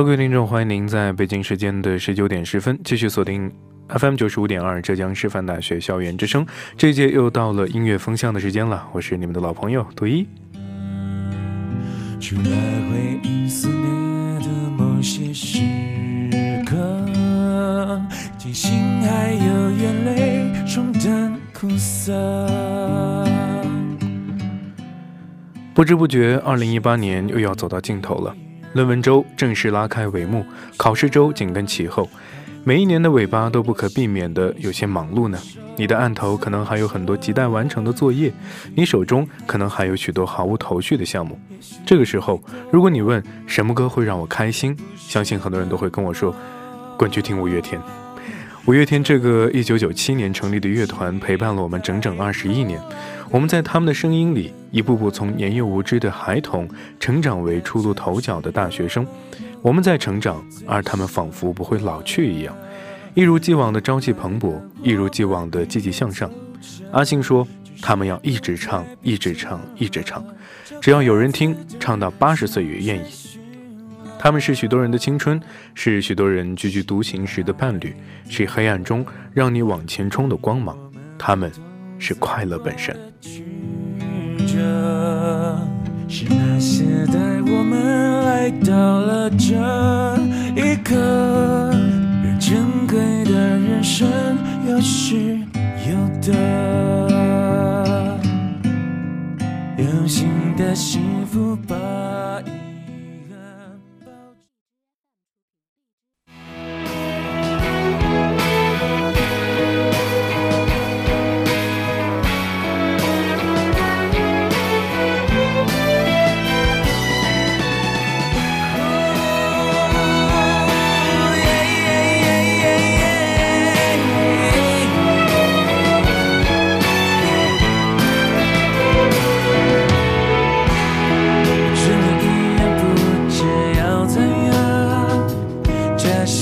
Hello，各位听众，欢迎您在北京时间的十九点十分继续锁定 FM 九十五点二浙江师范大学校园之声。这一节又到了音乐风向的时间了，我是你们的老朋友杜一。除了回忆思念的某些时刻，还有眼泪冲淡苦涩。不知不觉，二零一八年又要走到尽头了。论文周正式拉开帷幕，考试周紧跟其后。每一年的尾巴都不可避免的有些忙碌呢。你的案头可能还有很多亟待完成的作业，你手中可能还有许多毫无头绪的项目。这个时候，如果你问什么歌会让我开心，相信很多人都会跟我说：“滚去听五月天。”五月天这个一九九七年成立的乐团陪伴了我们整整二十一年。我们在他们的声音里，一步步从年幼无知的孩童成长为初露头角的大学生。我们在成长，而他们仿佛不会老去一样。一如既往的朝气蓬勃，一如既往的积极向上。阿信说：“他们要一直唱，一直唱，一直唱，只要有人听，唱到八十岁也愿意。”他们是许多人的青春，是许多人踽踽独行时的伴侣，是黑暗中让你往前冲的光芒。他们是快乐本身。着是那些带我们来到了这一刻。珍贵的人生，有失有得，用心的幸福把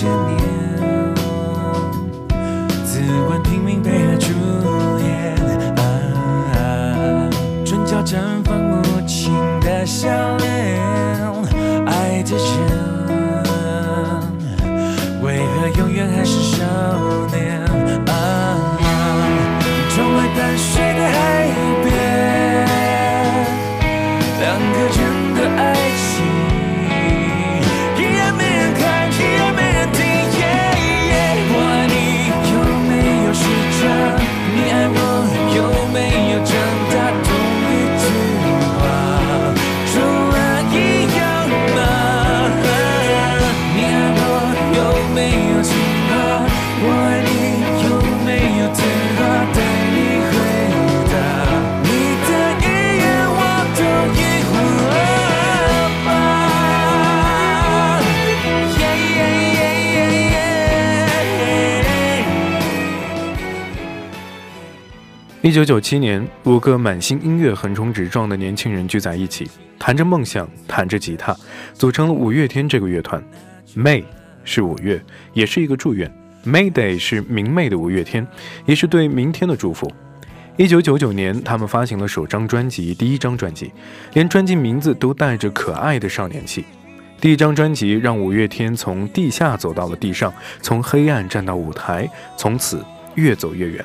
把。一九九七年，五个满心音乐、横冲直撞的年轻人聚在一起，谈着梦想，弹着吉他，组成了五月天这个乐团。May 是五月，也是一个祝愿。May Day 是明媚的五月天，也是对明天的祝福。一九九九年，他们发行了首张专辑，第一张专辑，连专辑名字都带着可爱的少年气。第一张专辑让五月天从地下走到了地上，从黑暗站到舞台，从此越走越远。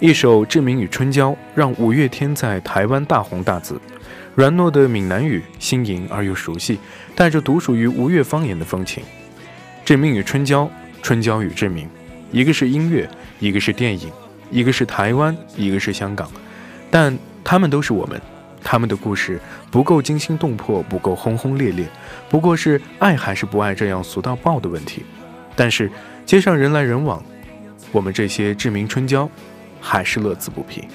一首《志明与春娇》让五月天在台湾大红大紫，软糯的闽南语新颖而又熟悉，带着独属于吴越方言的风情。《志明与春娇》，春娇与志明，一个是音乐，一个是电影，一个是台湾，一个是香港，但他们都是我们。他们的故事不够惊心动魄，不够轰轰烈烈，不过是爱还是不爱这样俗到爆的问题。但是街上人来人往，我们这些志明春娇。还是乐此不疲。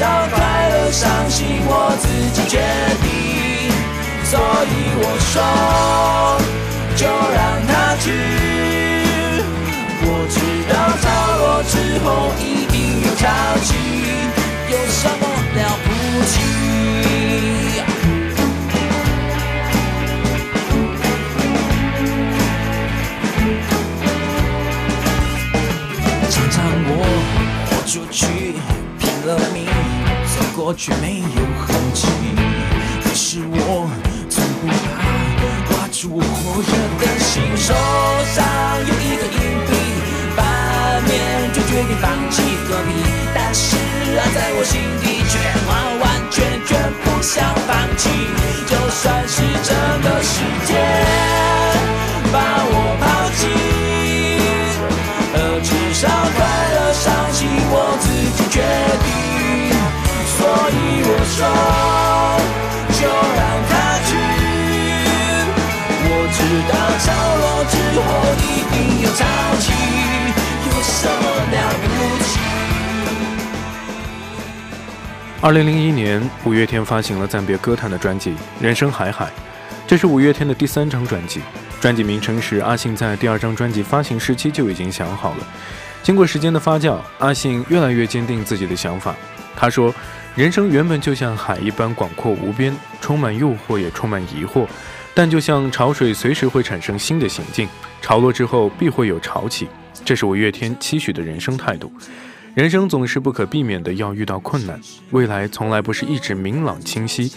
至少快乐、伤心，我自己决定。所以我说，就让它去。我知道潮落之后一定有潮起，有什么了不起？我却没有痕迹。可是我从不怕画出我火热的心，手上有一个硬币，反面就决定放弃躲避。但是啊在我心底，却完完全全就让它去。我知道潮落之后一定有潮起，有什么了不起？二零零一年，五月天发行了暂别歌坛的专辑《人生海海》，这是五月天的第三张专辑。专辑名称是阿信在第二张专辑发行时期就已经想好了。经过时间的发酵，阿信越来越坚定自己的想法。他说。人生原本就像海一般广阔无边，充满诱惑，也充满疑惑。但就像潮水，随时会产生新的行径。潮落之后，必会有潮起。这是五月天期许的人生态度。人生总是不可避免的要遇到困难，未来从来不是一直明朗清晰，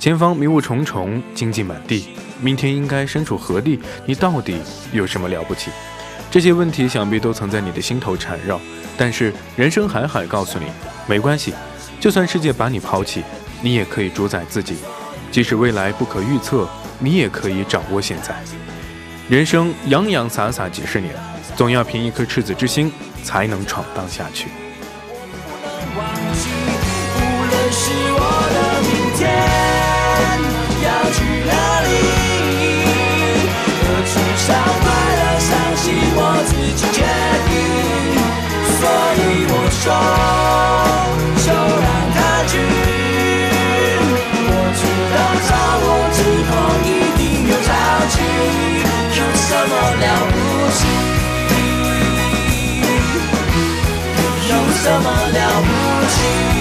前方迷雾重重，荆棘满地。明天应该身处何地？你到底有什么了不起？这些问题想必都曾在你的心头缠绕。但是人生海海告诉你，没关系。就算世界把你抛弃，你也可以主宰自己；即使未来不可预测，你也可以掌握现在。人生洋洋洒洒几十年，总要凭一颗赤子之心，才能闯荡下去。说，是否一定有着急？有什么了不起？有什么了不起？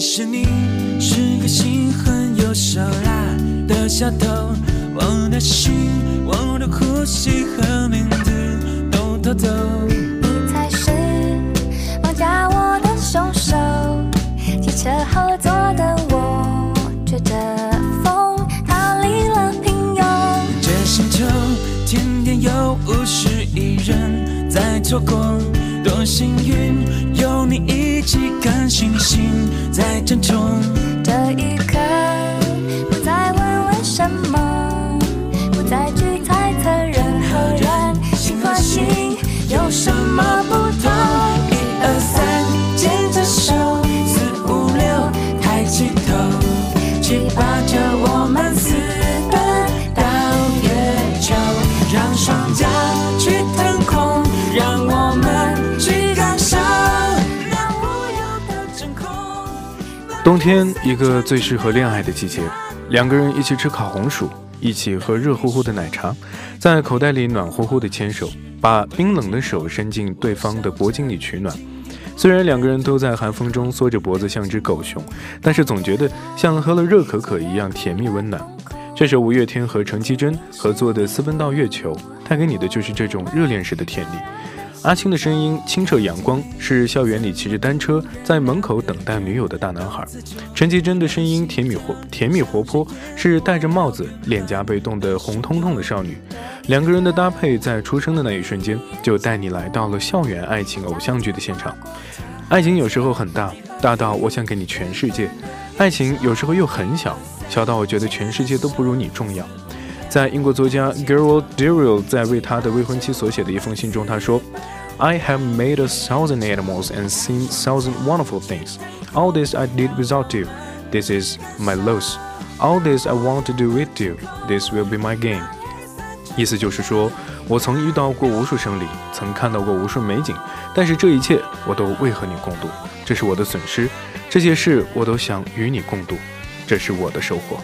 其实你是个心狠又手辣的小偷，我的心、我的呼吸和名字都偷走。你才是绑架我的凶手，汽车后座的我吹着风逃离了平庸。这星球天天有五十亿人在错过。多幸运，有你一起看星星在争宠。这一刻，冬天，一个最适合恋爱的季节，两个人一起吃烤红薯，一起喝热乎乎的奶茶，在口袋里暖乎乎的牵手，把冰冷的手伸进对方的脖颈里取暖。虽然两个人都在寒风中缩着脖子像只狗熊，但是总觉得像喝了热可可一样甜蜜温暖。这首五月天和陈绮贞合作的《私奔到月球》，带给你的就是这种热恋时的甜蜜。阿青的声音清澈阳光，是校园里骑着单车在门口等待女友的大男孩。陈绮贞的声音甜蜜活甜蜜活泼，是戴着帽子、脸颊被冻得红彤彤的少女。两个人的搭配，在出生的那一瞬间，就带你来到了校园爱情偶像剧的现场。爱情有时候很大，大到我想给你全世界；爱情有时候又很小，小到我觉得全世界都不如你重要。在英国作家 Gerald Durrell 在为他的未婚妻所写的一封信中，他说：“I have made a thousand animals and seen thousand wonderful things. All this I did without you. This is my loss. All this I want to do with you. This will be my gain.” 意思就是说，我曾遇到过无数生灵，曾看到过无数美景，但是这一切我都未和你共度，这是我的损失。这些事我都想与你共度，这是我的收获。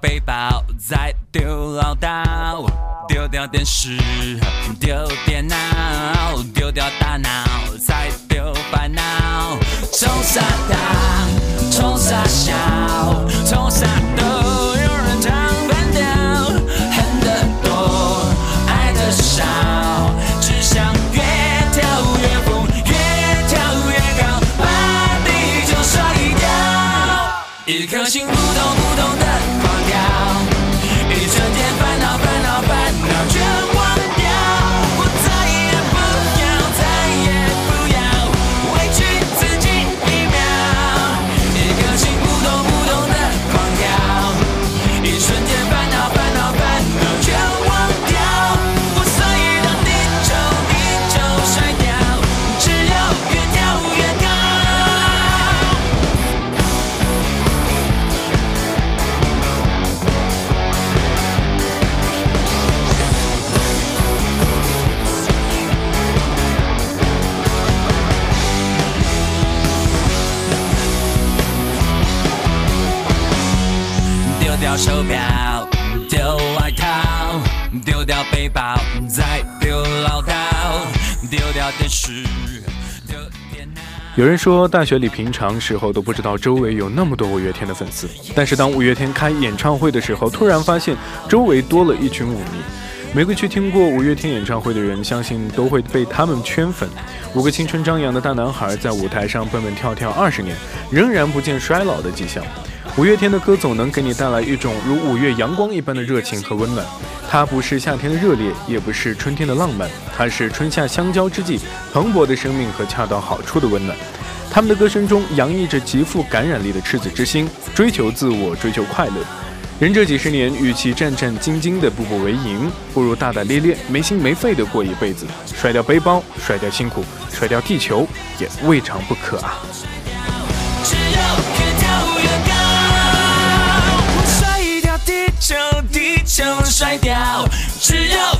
背包，再丢唠叨，丢掉电视，丢电脑，丢掉大脑，再丢烦恼，冲傻到，冲傻笑，冲傻都，有人唱半调，恨得多，爱得少，只想越跳越疯，越跳越高，把地球甩掉，一颗心扑通扑。背包，再丢唠叨，丢掉电视，有人说，大学里平常时候都不知道周围有那么多五月天的粉丝，但是当五月天开演唱会的时候，突然发现周围多了一群舞迷。每个去听过五月天演唱会的人，相信都会被他们圈粉。五个青春张扬的大男孩在舞台上蹦蹦跳跳二十年，仍然不见衰老的迹象。五月天的歌总能给你带来一种如五月阳光一般的热情和温暖。它不是夏天的热烈，也不是春天的浪漫，它是春夏相交之际蓬勃的生命和恰到好处的温暖。他们的歌声中洋溢着极富感染力的赤子之心，追求自我，追求快乐。人这几十年，与其战战兢兢的步步为营，不如大大咧咧、没心没肺的过一辈子。甩掉背包，甩掉辛苦，甩掉地球，也未尝不可啊！只有就甩掉，只要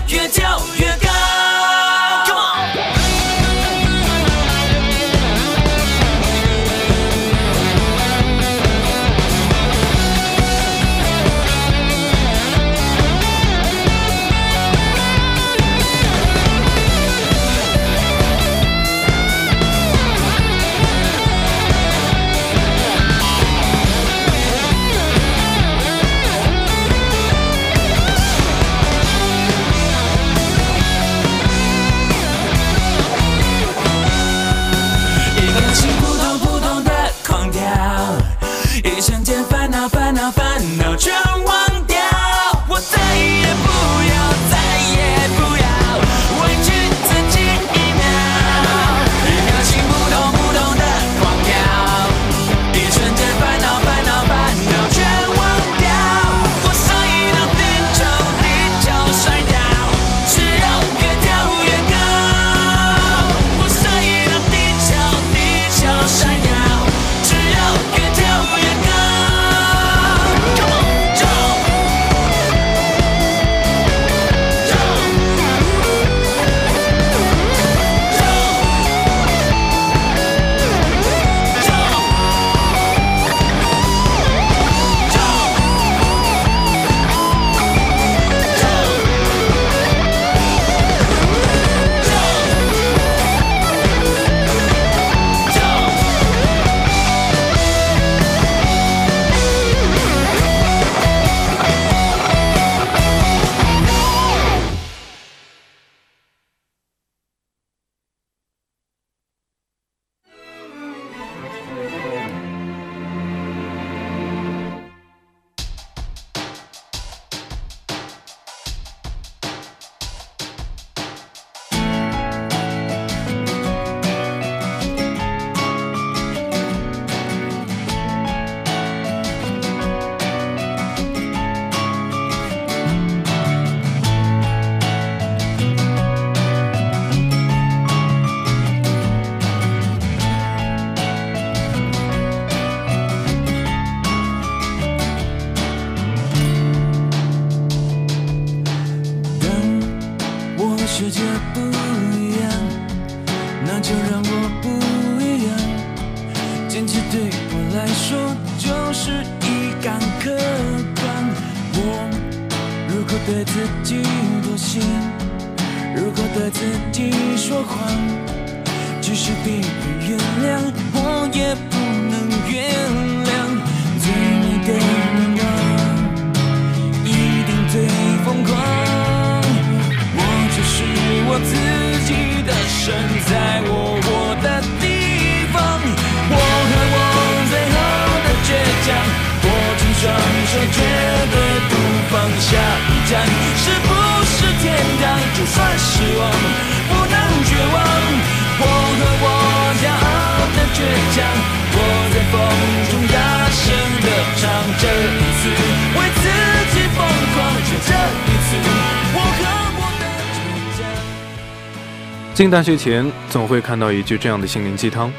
进大学前，总会看到一句这样的心灵鸡汤：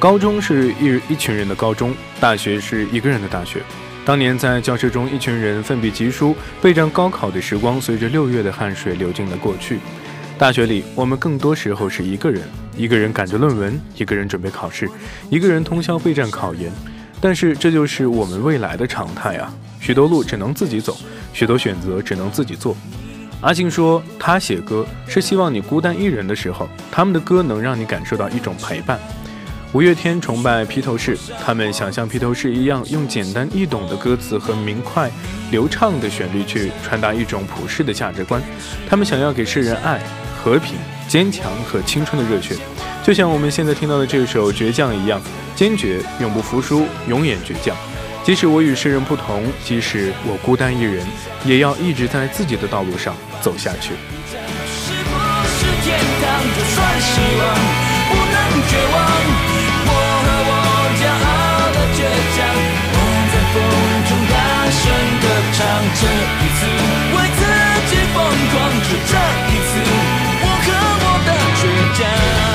高中是一一群人的高中，大学是一个人的大学。当年在教室中，一群人奋笔疾书，备战高考的时光，随着六月的汗水流进了过去。大学里，我们更多时候是一个人，一个人赶着论文，一个人准备考试，一个人通宵备战考研。但是这就是我们未来的常态啊！许多路只能自己走，许多选择只能自己做。阿信说，他写歌是希望你孤单一人的时候，他们的歌能让你感受到一种陪伴。五月天崇拜披头士，他们想像披头士一样，用简单易懂的歌词和明快流畅的旋律去传达一种普世的价值观。他们想要给世人爱、和平、坚强和青春的热血，就像我们现在听到的这首《倔强》一样，坚决、永不服输、永远倔强。即使我与世人不同，即使我孤单一人，也要一直在自己的道路上走下去。这一次为自己疯狂，就这一次，我和我的倔强。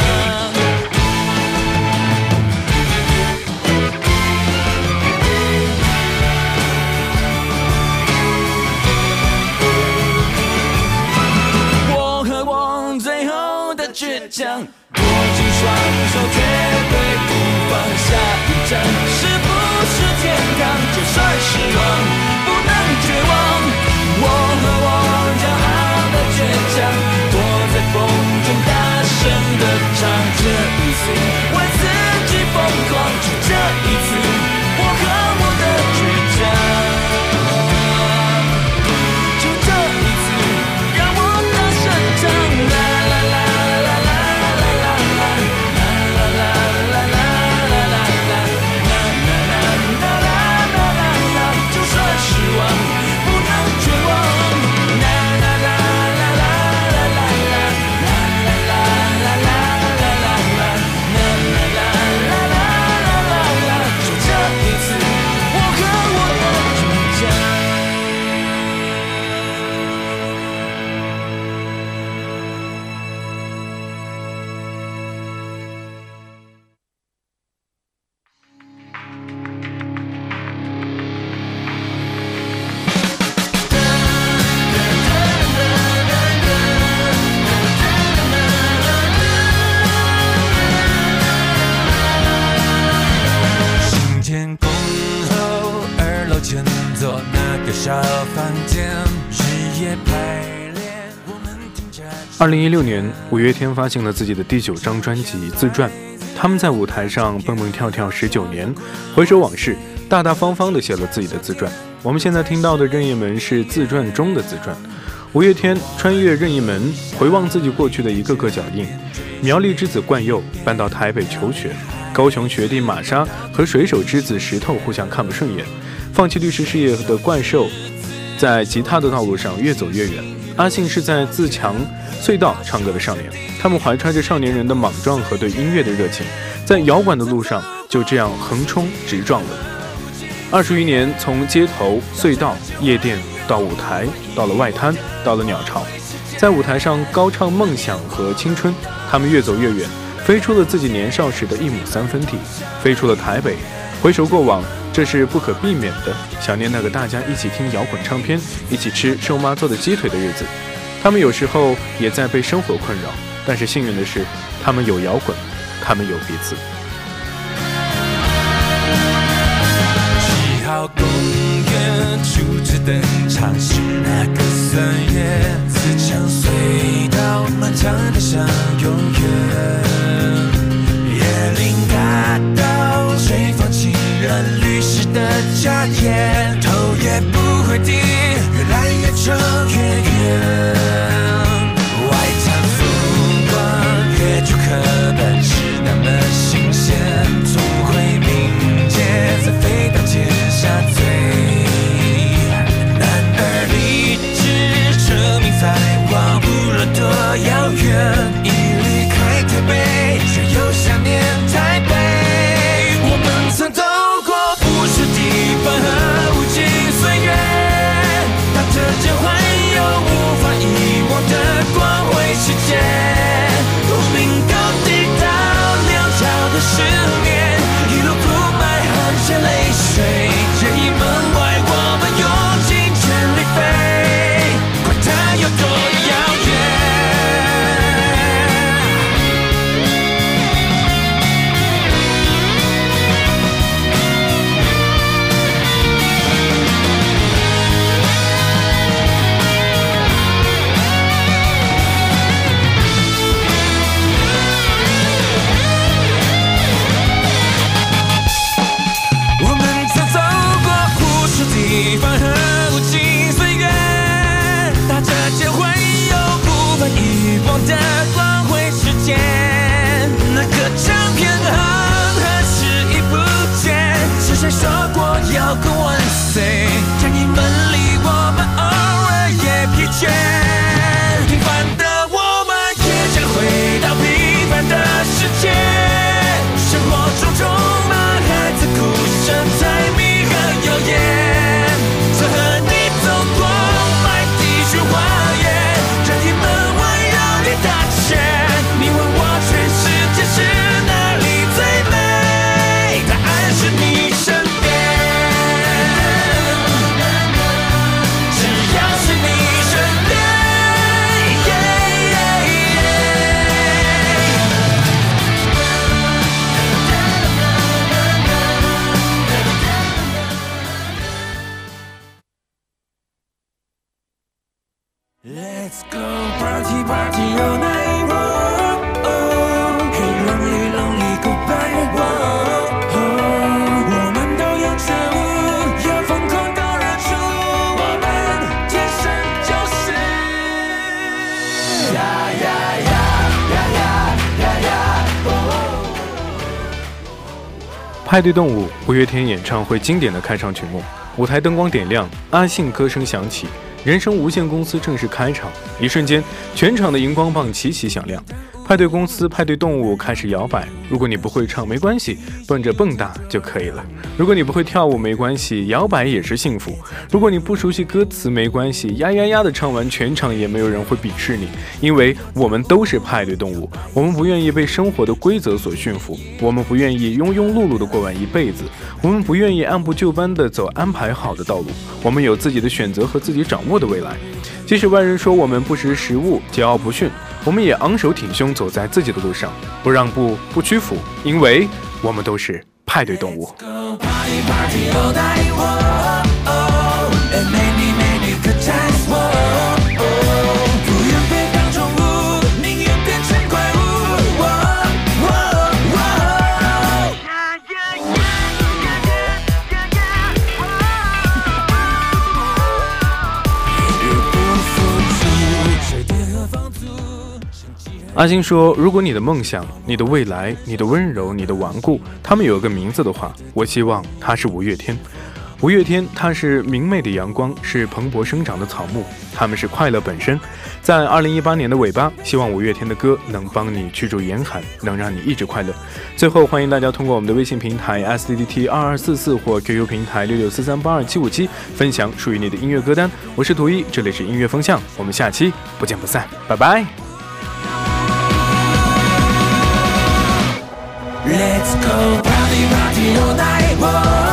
六年，五月天发行了自己的第九张专辑《自传》，他们在舞台上蹦蹦跳跳十九年，回首往事，大大方方地写了自己的自传。我们现在听到的《任意门》是自传中的自传。五月天穿越任意门，回望自己过去的一个个脚印。苗栗之子冠佑搬到台北求学，高雄学弟玛莎和水手之子石头互相看不顺眼，放弃律师事业的怪兽在吉他的道路上越走越远。阿信是在自强隧道唱歌的少年，他们怀揣着少年人的莽撞和对音乐的热情，在摇滚的路上就这样横冲直撞了。二十余年，从街头、隧道、夜店到舞台，到了外滩，到了鸟巢，在舞台上高唱梦想和青春，他们越走越远，飞出了自己年少时的一亩三分地，飞出了台北。回首过往，这是不可避免的，想念那个大家一起听摇滚唱片，一起吃瘦妈做的鸡腿的日子。他们有时候也在被生活困扰，但是幸运的是，他们有摇滚，他们有彼此。七号公园初次登场是那个三月，自强隧道漫长的像派对动物五月天演唱会经典的开场曲目，舞台灯光点亮，阿信歌声响起。人生无限公司正式开场，一瞬间，全场的荧光棒齐齐响亮。派对公司、派对动物开始摇摆。如果你不会唱，没关系，蹦着蹦跶就可以了。如果你不会跳舞，没关系，摇摆也是幸福。如果你不熟悉歌词，没关系，呀呀呀的唱完全场，也没有人会鄙视你，因为我们都是派对动物。我们不愿意被生活的规则所驯服，我们不愿意庸庸碌碌的过完一辈子，我们不愿意按部就班的走安排好的道路。我们有自己的选择和自己掌握的未来。即使外人说我们不识时务、桀骜不驯，我们也昂首挺胸走在自己的路上，不让步、不屈服，因为我们都是派对动物。阿星说：“如果你的梦想、你的未来、你的温柔、你的顽固，他们有一个名字的话，我希望它是五月天。五月天，它是明媚的阳光，是蓬勃生长的草木，他们是快乐本身。在二零一八年的尾巴，希望五月天的歌能帮你驱逐严寒，能让你一直快乐。最后，欢迎大家通过我们的微信平台 s d d t 二二四四或 QQ 平台六六四三八二七五七分享属于你的音乐歌单。我是图一，这里是音乐风向，我们下期不见不散，拜拜。” Let's go パーィーディのない